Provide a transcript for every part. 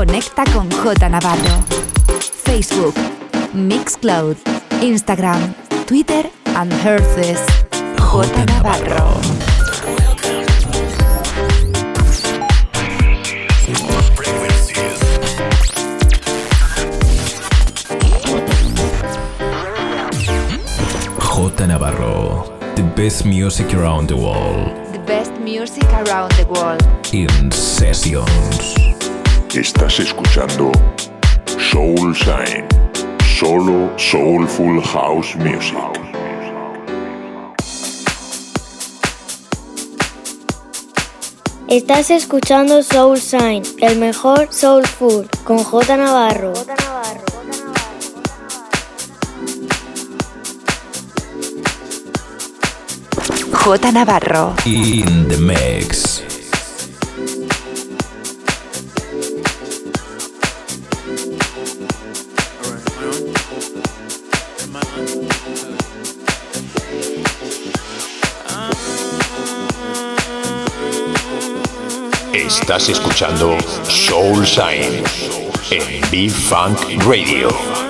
Conecta con J Navarro. Facebook, Mixcloud, Instagram, Twitter and Herces. J Navarro. J Navarro. The best music around the world. The best music around the world. In sessions. Estás escuchando Soul Sign. Solo Soulful House Music. Estás escuchando Soul Sign, el mejor soul food, con J Navarro. J Navarro. In the mix. Estás escuchando Soul Sign en B-Funk Radio.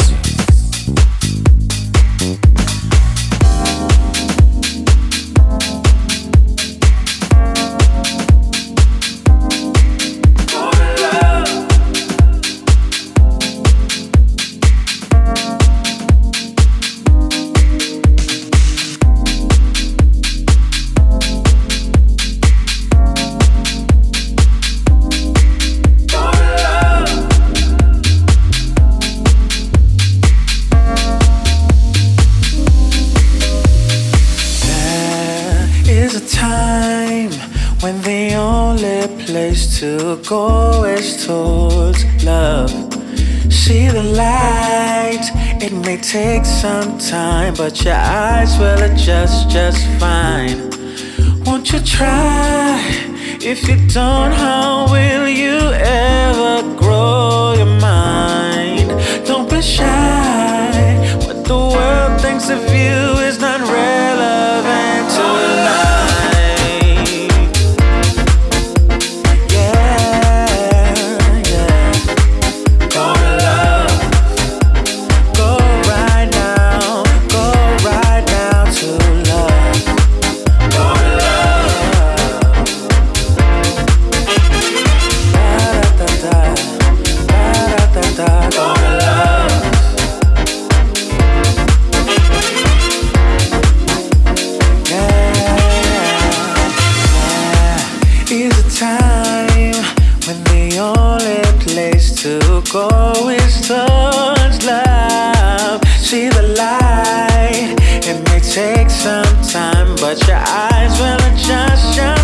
Take some time, but your eyes will adjust just fine. Won't you try? If you don't, how will you ever grow your mind? Don't be shy. What the world thinks of you is not relevant to life. take some time, but your eyes will adjust your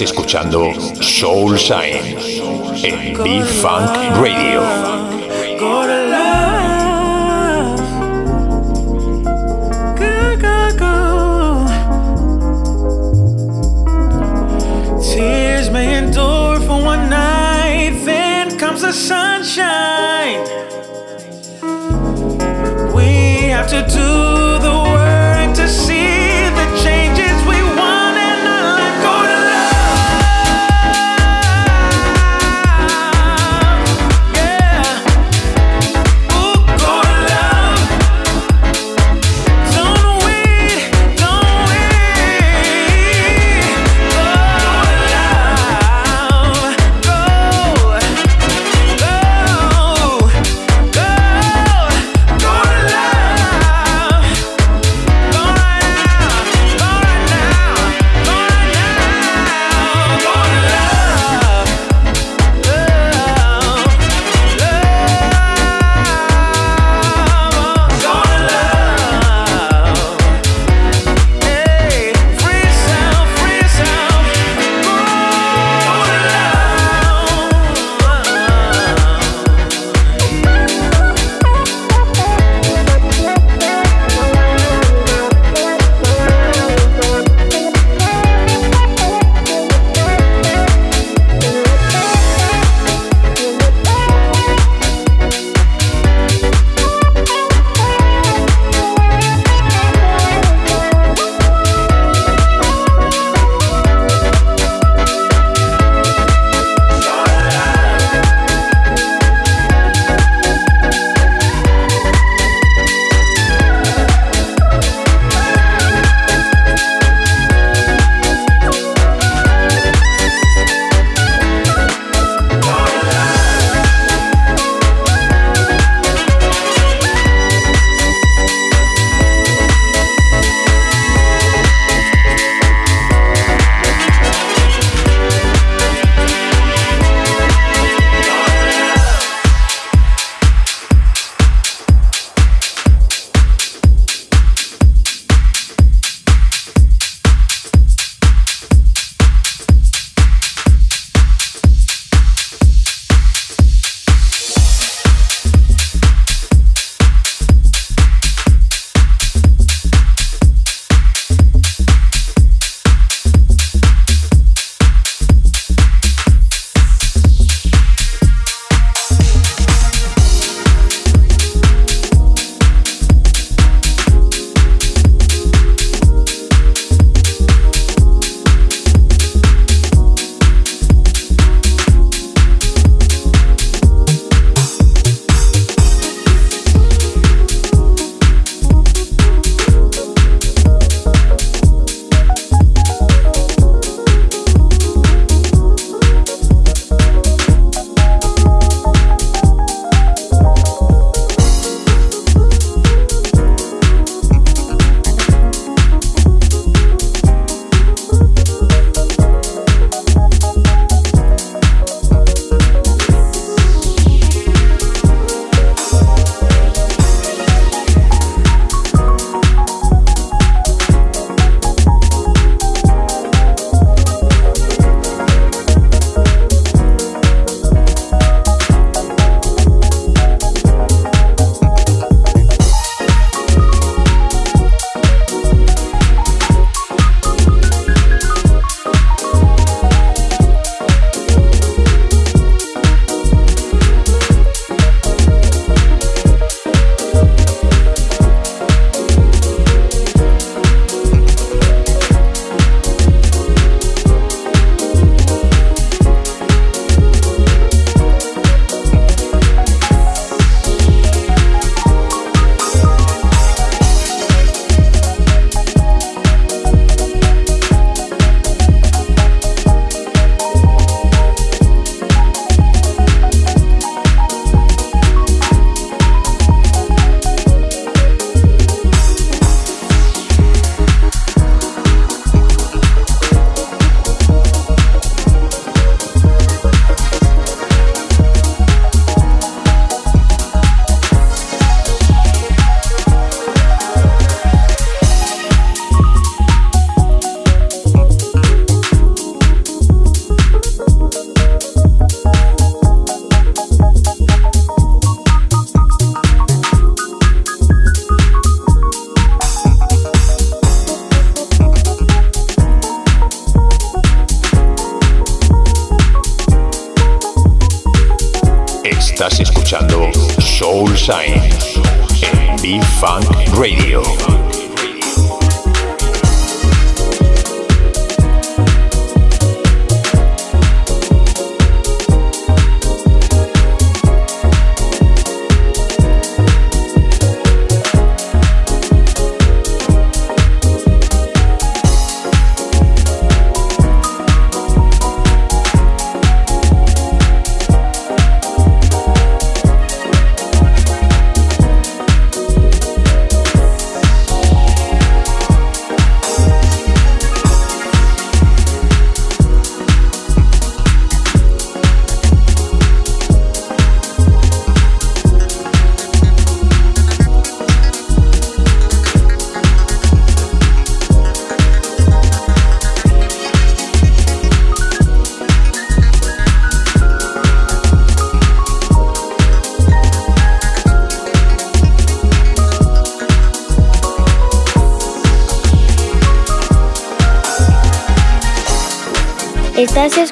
escuchando Soul Shine en B-Funk Radio. Tears may endure for one night, then comes the sunshine. We have to do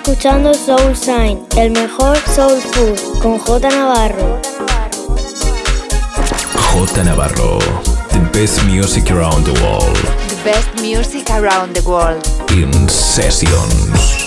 escuchando Soul Sign, el mejor soul food, con J Navarro. J Navarro, the best music around the world. The best music around the world. In sessions.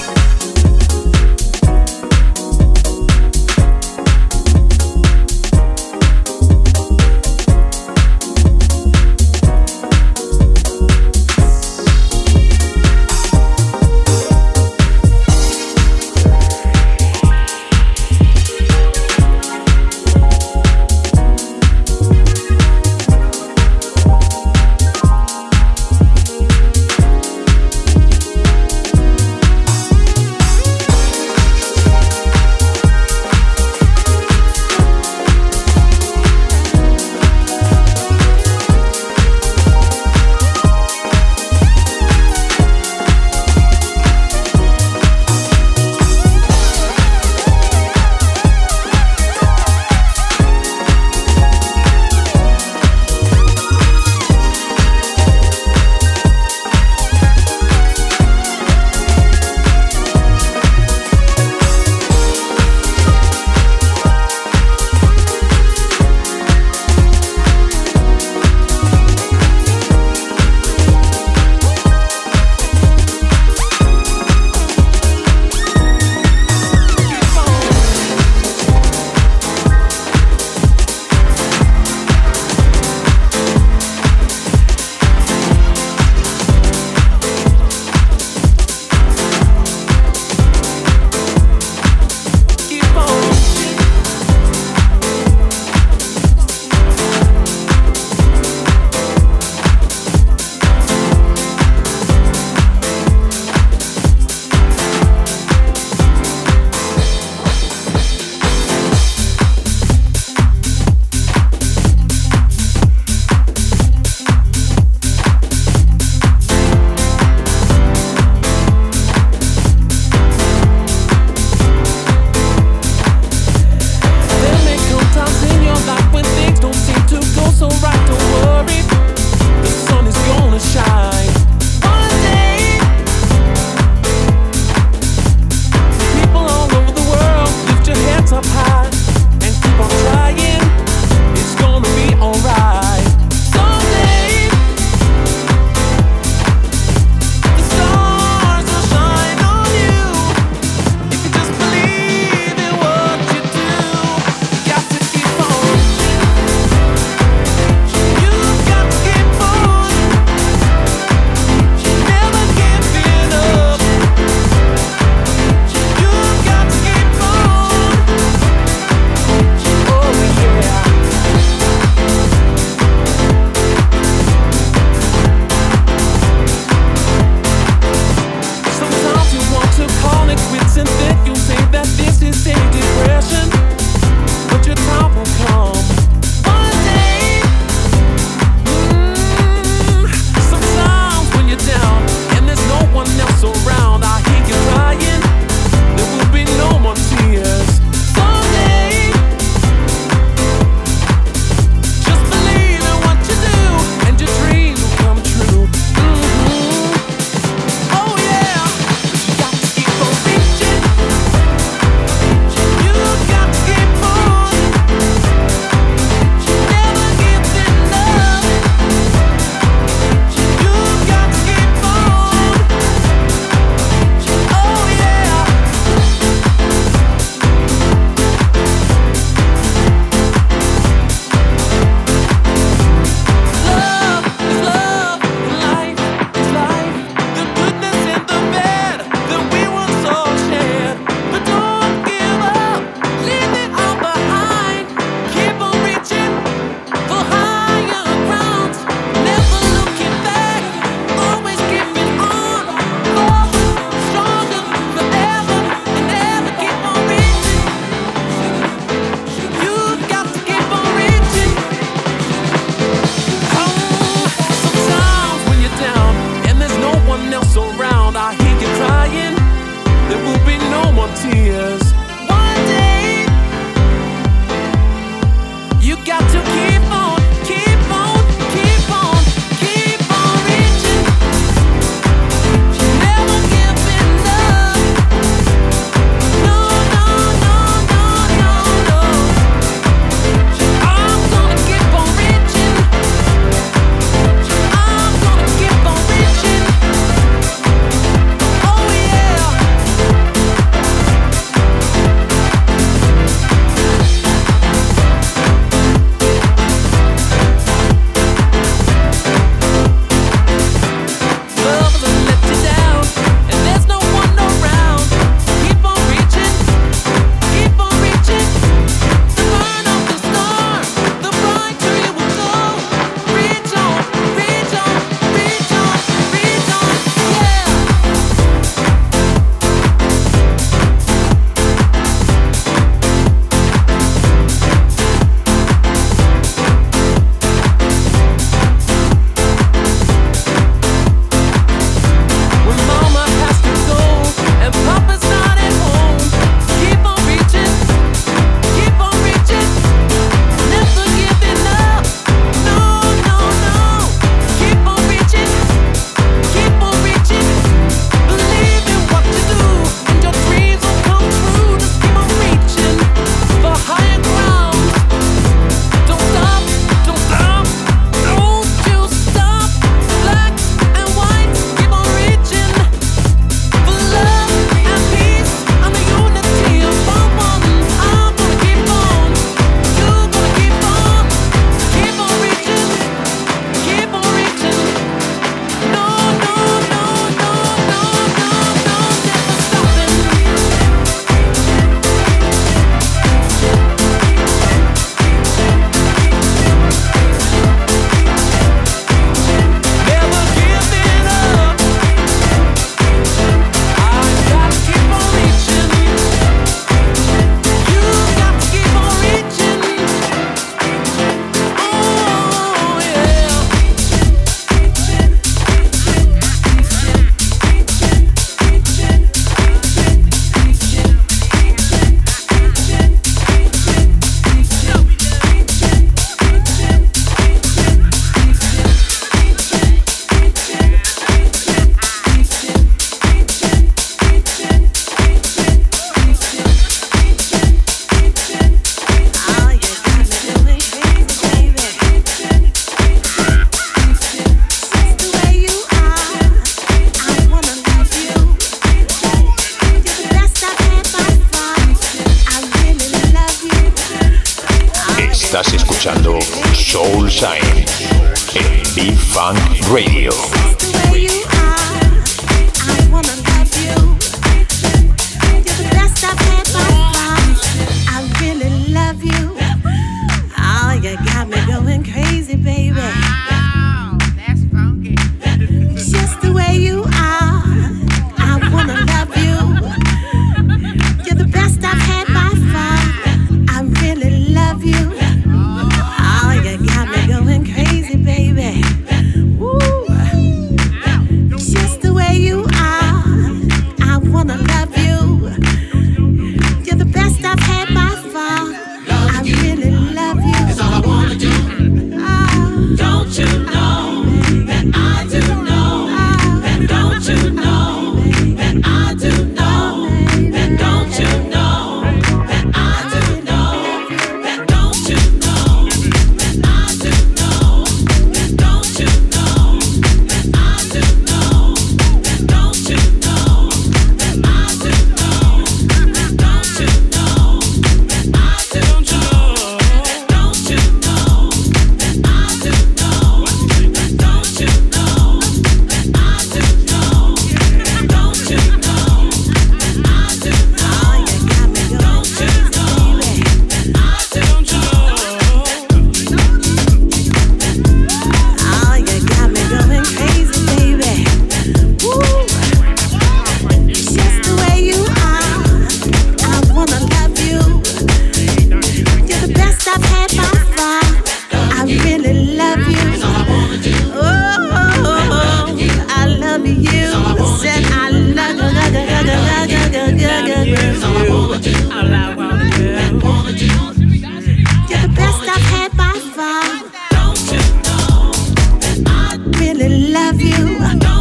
I. Love you.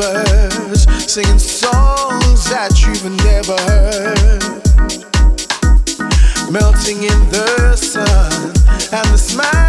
singing songs that you've never heard. Melting in the sun and the smile.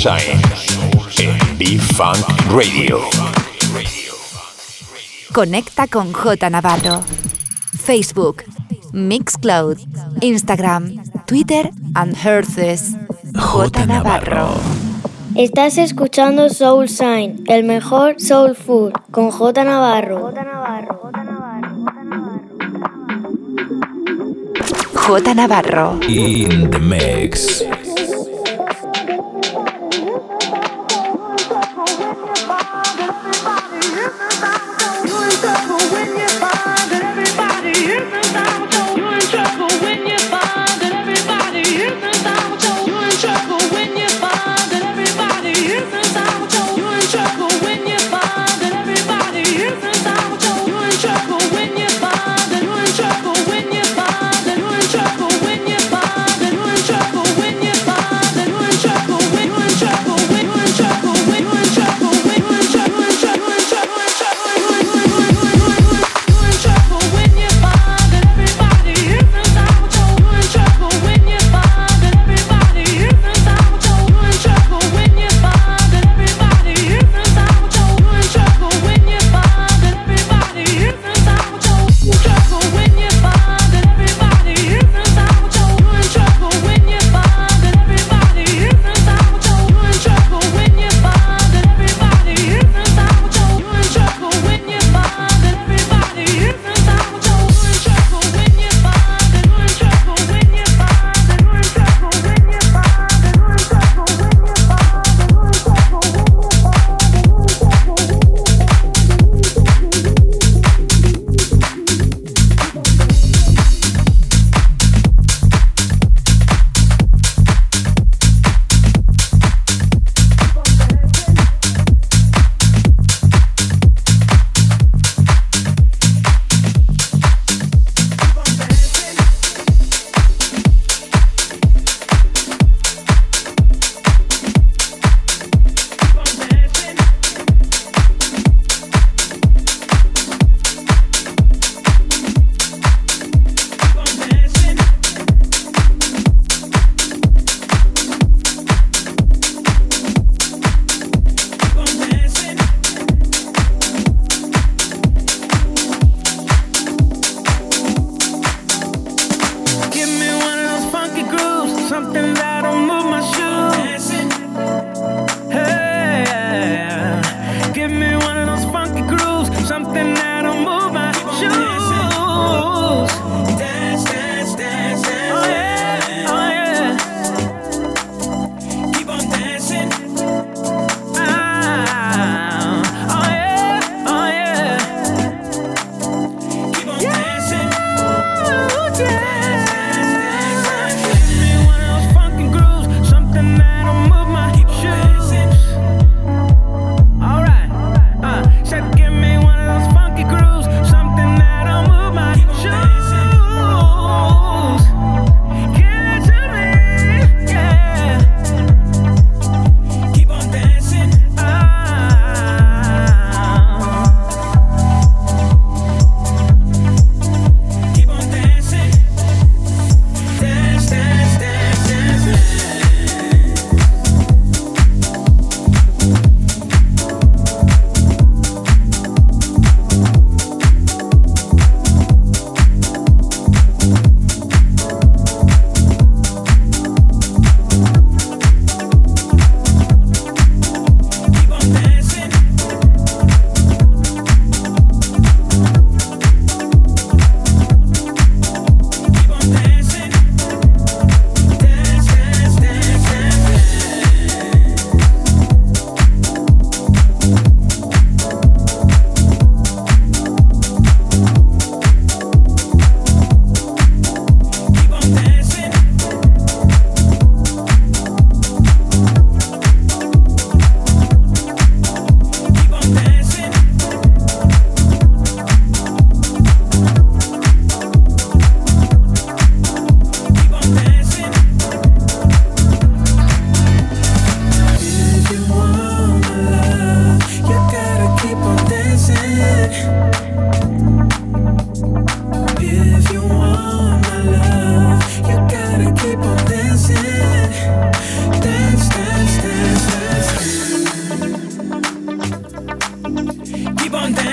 Soul Sign en B-Funk Radio. Conecta con J Navarro. Facebook, Mixcloud, Instagram, Twitter and Herces. J Navarro. Estás escuchando Soul Sign, el mejor soul food, con J Navarro. J Navarro. J J Navarro. In the mix.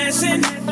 dancing.